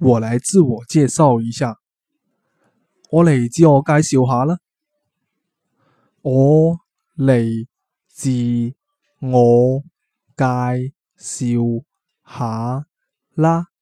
我来自我介绍一下。我嚟自我介绍下啦。我嚟自我介绍下啦。